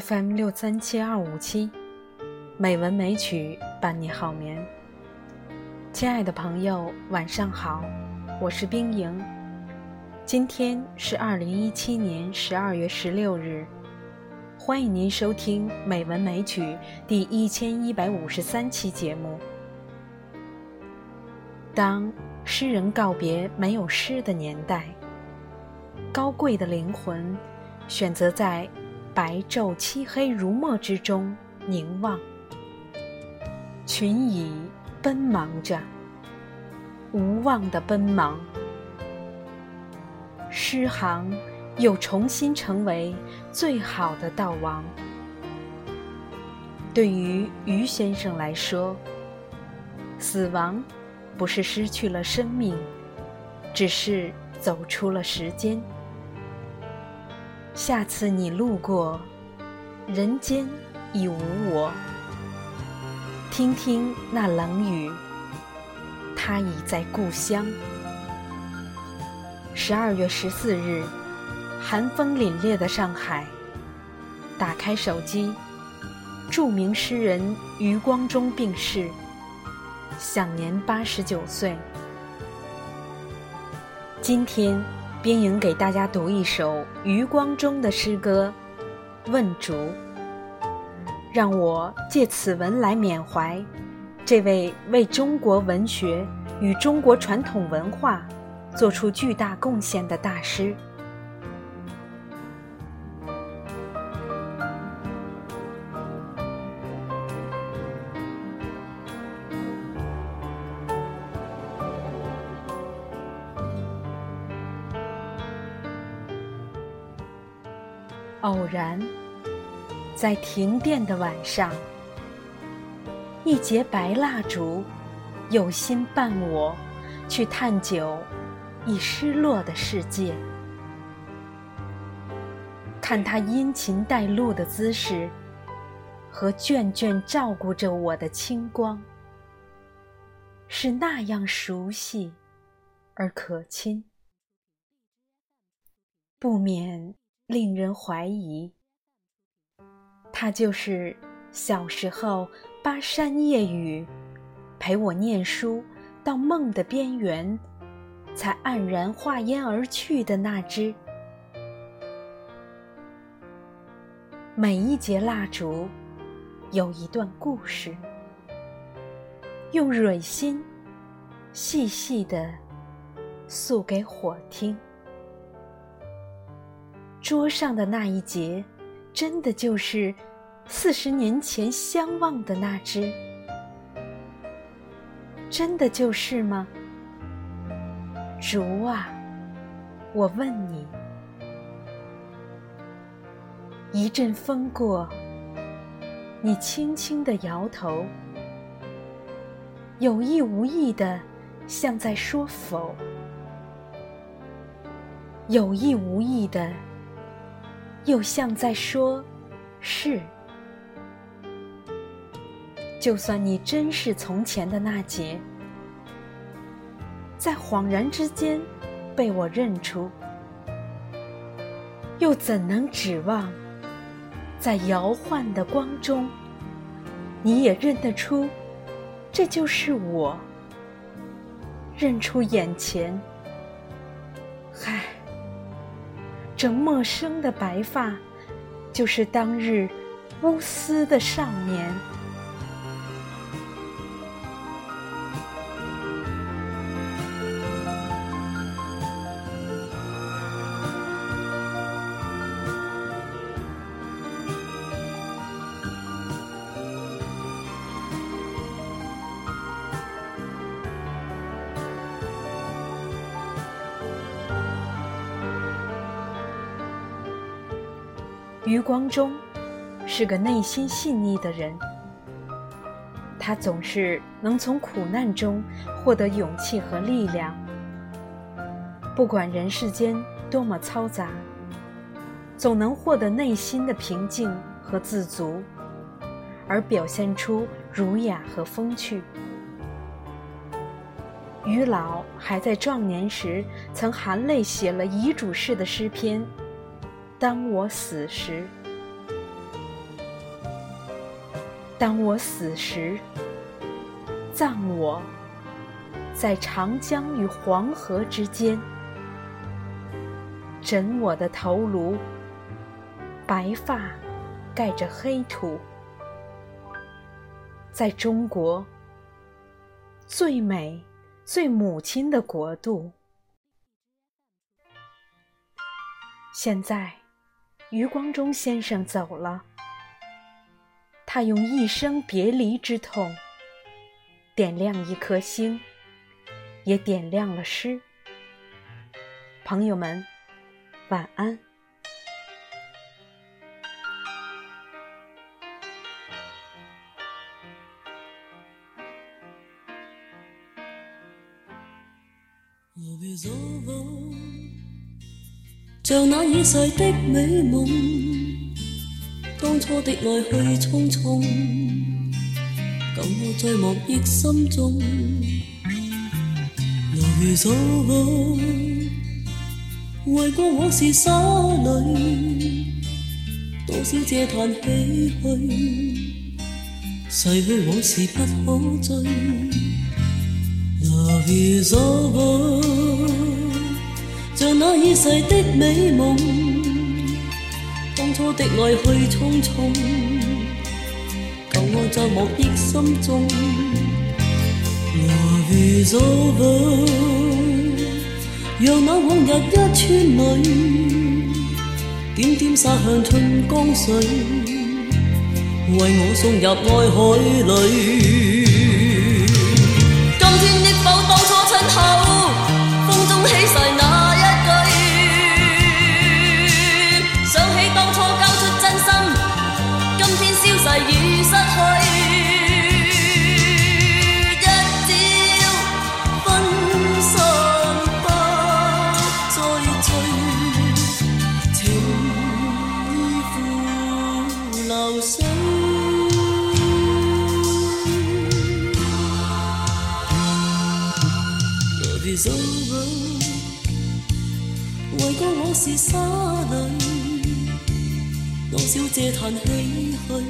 FM 六三七二五七，美文美曲伴你好眠。亲爱的朋友，晚上好，我是冰莹。今天是二零一七年十二月十六日，欢迎您收听《美文美曲》第一千一百五十三期节目。当诗人告别没有诗的年代，高贵的灵魂选择在。白昼漆黑如墨之中凝望，群蚁奔忙着，无望的奔忙。诗行又重新成为最好的道王。对于于先生来说，死亡不是失去了生命，只是走出了时间。下次你路过，人间已无我。听听那冷雨，他已在故乡。十二月十四日，寒风凛冽的上海，打开手机，著名诗人余光中病逝，享年八十九岁。今天。边莹给大家读一首余光中的诗歌《问竹》，让我借此文来缅怀这位为中国文学与中国传统文化做出巨大贡献的大师。偶然，在停电的晚上，一截白蜡烛，有心伴我去探究已失落的世界。看它殷勤带路的姿势，和眷眷照顾着我的清光，是那样熟悉而可亲，不免。令人怀疑，他就是小时候巴山夜雨，陪我念书到梦的边缘，才黯然化烟而去的那只。每一节蜡烛，有一段故事，用蕊心细细地诉给火听。桌上的那一截，真的就是四十年前相望的那只？真的就是吗？竹啊，我问你。一阵风过，你轻轻地摇头，有意无意的，像在说否？有意无意的。又像在说：“是，就算你真是从前的那节，在恍然之间被我认出，又怎能指望在摇晃的光中，你也认得出这就是我？认出眼前，唉。”这陌生的白发，就是当日乌丝的少年。余光中是个内心细腻的人，他总是能从苦难中获得勇气和力量。不管人世间多么嘈杂，总能获得内心的平静和自足，而表现出儒雅和风趣。余老还在壮年时，曾含泪写了遗嘱式的诗篇。当我死时，当我死时，葬我，在长江与黄河之间，枕我的头颅，白发，盖着黑土，在中国，最美、最母亲的国度，现在。余光中先生走了，他用一生别离之痛，点亮一颗星，也点亮了诗。朋友们，晚安。像那已逝的美夢，當初的愛去匆匆，舊愛在忘憶心中。來如數去，為過往事灑淚，多少嗟嘆唏噓，逝去往事不可追。Love is over. 像那已逝的美夢，當初的愛去匆匆，舊愛在莫憶心中。Love is over，讓那往日一串淚，點點灑向春江水，為我送入愛海裏。如祖母，為歌往事沙淚，當小姐嘆唏噓，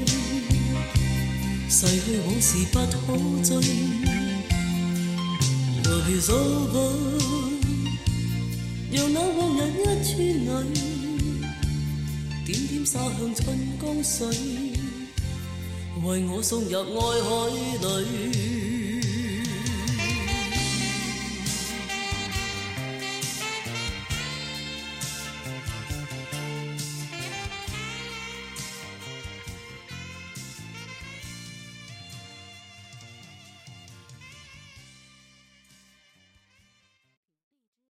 逝去往事不可追。來祖母，讓那往日一串淚，點點灑向春江水，為我送入愛海裏。